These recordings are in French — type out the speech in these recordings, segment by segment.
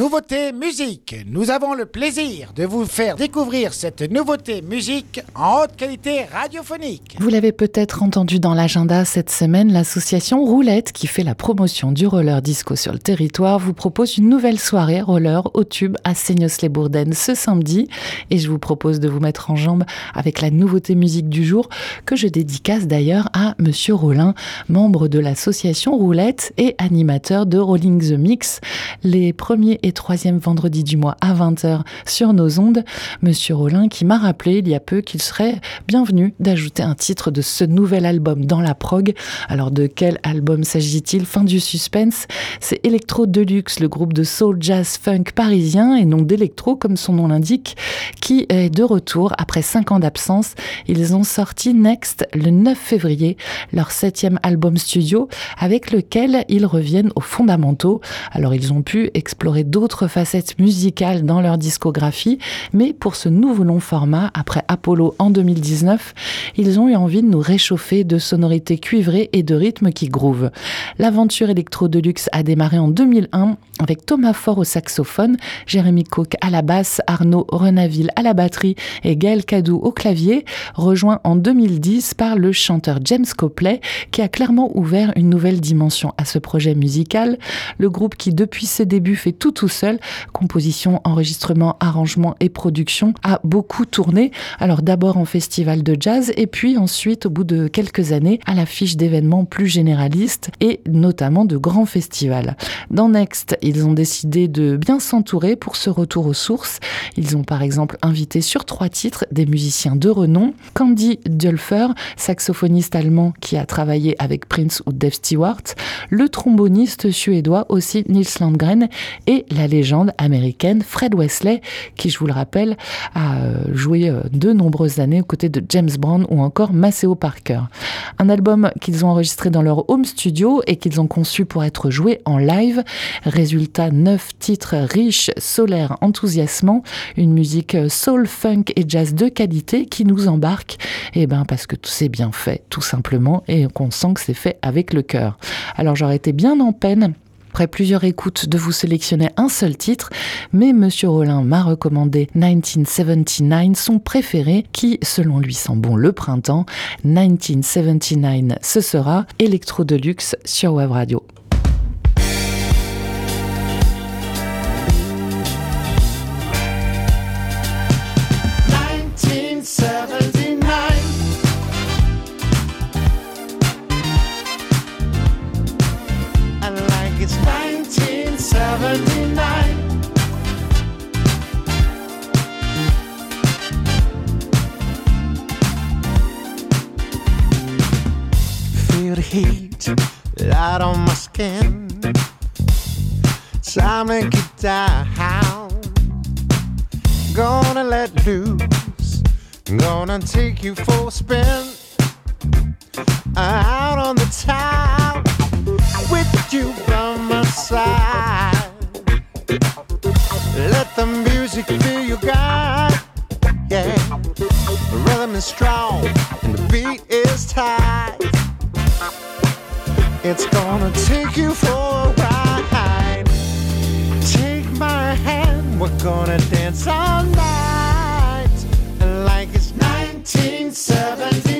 Nouveauté musique. Nous avons le plaisir de vous faire découvrir cette nouveauté musique en haute qualité radiophonique. Vous l'avez peut-être entendu dans l'agenda cette semaine, l'association Roulette, qui fait la promotion du roller disco sur le territoire, vous propose une nouvelle soirée roller au tube à Seignos-les-Bourdaines ce samedi. Et je vous propose de vous mettre en jambe avec la nouveauté musique du jour, que je dédicace d'ailleurs à Monsieur Rollin, membre de l'association Roulette et animateur de Rolling the Mix. Les premiers et troisième vendredi du mois à 20h sur nos ondes. Monsieur Rollin qui m'a rappelé il y a peu qu'il serait bienvenu d'ajouter un titre de ce nouvel album dans la prog. Alors de quel album s'agit-il? Fin du suspense. C'est Electro Deluxe, le groupe de soul jazz funk parisien et non d'électro comme son nom l'indique, qui est de retour après cinq ans d'absence. Ils ont sorti Next le 9 février, leur septième album studio avec lequel ils reviennent aux fondamentaux. Alors ils ont pu explorer d'autres facettes musicales dans leur discographie, mais pour ce nouveau long format, après Apollo en 2019, ils ont eu envie de nous réchauffer de sonorités cuivrées et de rythmes qui groovent. L'aventure électro deluxe a démarré en 2001 avec Thomas Faure au saxophone, Jérémy Coq à la basse, Arnaud Renaville à la batterie et Gaël Cadou au clavier, rejoint en 2010 par le chanteur James Copley qui a clairement ouvert une nouvelle dimension à ce projet musical. Le groupe qui depuis ses débuts fait tout tout seul. Composition, enregistrement, arrangement et production a beaucoup tourné. Alors d'abord en festival de jazz et puis ensuite au bout de quelques années à l'affiche d'événements plus généralistes et notamment de grands festivals. Dans Next, ils ont décidé de bien s'entourer pour ce retour aux sources. Ils ont par exemple invité sur trois titres des musiciens de renom. Candy Dulfer, saxophoniste allemand qui a travaillé avec Prince ou Dave Stewart, le tromboniste suédois aussi Nils Landgren et la légende américaine Fred Wesley, qui, je vous le rappelle, a euh, joué euh, de nombreuses années aux côtés de James Brown ou encore Maceo Parker. Un album qu'ils ont enregistré dans leur home studio et qu'ils ont conçu pour être joué en live. Résultat, neuf titres riches, solaires, enthousiasmants, une musique soul, funk et jazz de qualité qui nous embarque, et eh ben parce que tout c'est bien fait, tout simplement, et qu'on sent que c'est fait avec le cœur. Alors j'aurais été bien en peine après plusieurs écoutes, de vous sélectionner un seul titre, mais Monsieur Rollin m'a recommandé 1979, son préféré, qui, selon lui, sent bon le printemps. 1979, ce sera Electro Deluxe sur Web Radio. Skin. Time to get down. Gonna let loose. Gonna take you for a spin. Out on the town with you by my side. Let the music be your guide. Yeah, the rhythm is strong and the beat is tight. It's gonna take you for a ride. Take my hand, we're gonna dance all night like it's 1970.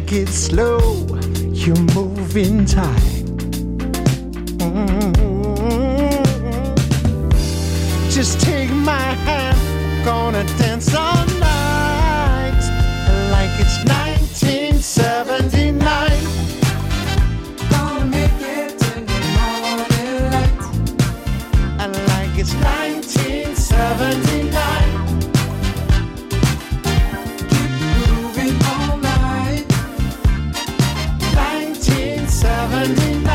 take it slow. You move in time. Mm-hmm. Just take my hand, gonna dance on. 1979.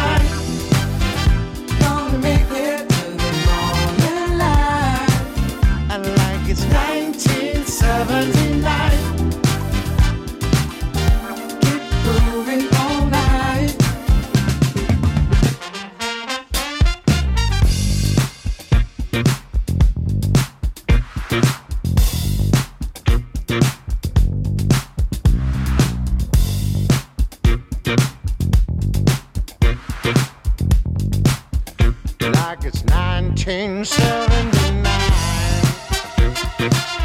Like it's 1979.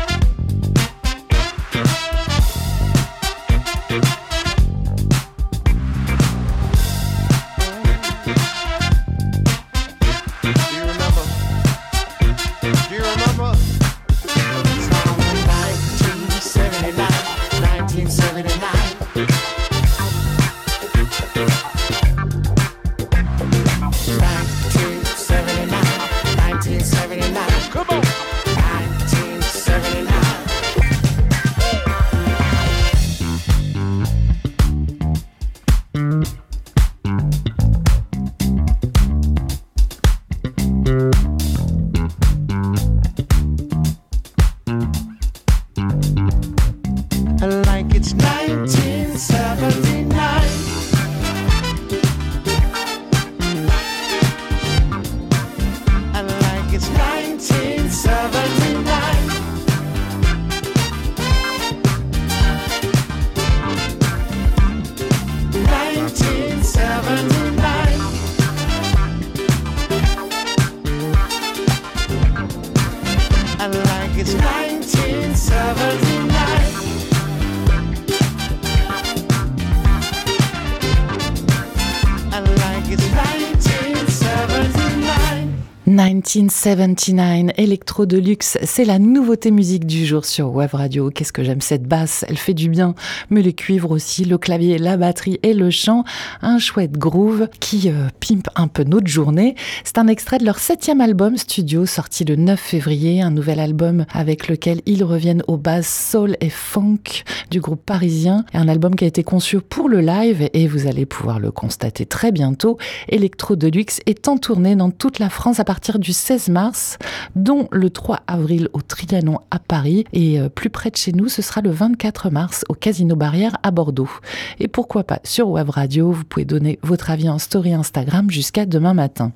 1979, Electro Deluxe, c'est la nouveauté musique du jour sur Web Radio. Qu'est-ce que j'aime cette basse, elle fait du bien, mais les cuivres aussi, le clavier, la batterie et le chant, un chouette groove qui euh, pimpe un peu notre journée. C'est un extrait de leur septième album studio sorti le 9 février, un nouvel album avec lequel ils reviennent aux bases soul et funk du groupe parisien, un album qui a été conçu pour le live et vous allez pouvoir le constater très bientôt. Electro Deluxe est en tournée dans toute la France à partir du 16 mars, dont le 3 avril au Trianon à Paris et euh, plus près de chez nous, ce sera le 24 mars au Casino Barrière à Bordeaux. Et pourquoi pas sur Web Radio, vous pouvez donner votre avis en story Instagram jusqu'à demain matin.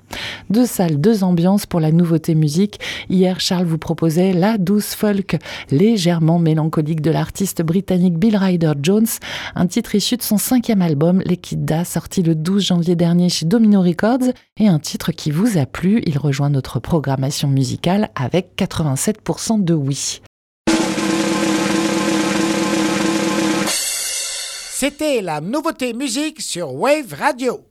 Deux salles, deux ambiances pour la nouveauté musique. Hier, Charles vous proposait la douce folk légèrement mélancolique de l'artiste britannique Bill Ryder Jones, un titre issu de son cinquième album, L'Equidna, sorti le 12 janvier dernier chez Domino Records, et un titre qui vous a plu. Il rejoint notre programmation musicale avec 87% de oui. C'était la nouveauté musique sur Wave Radio.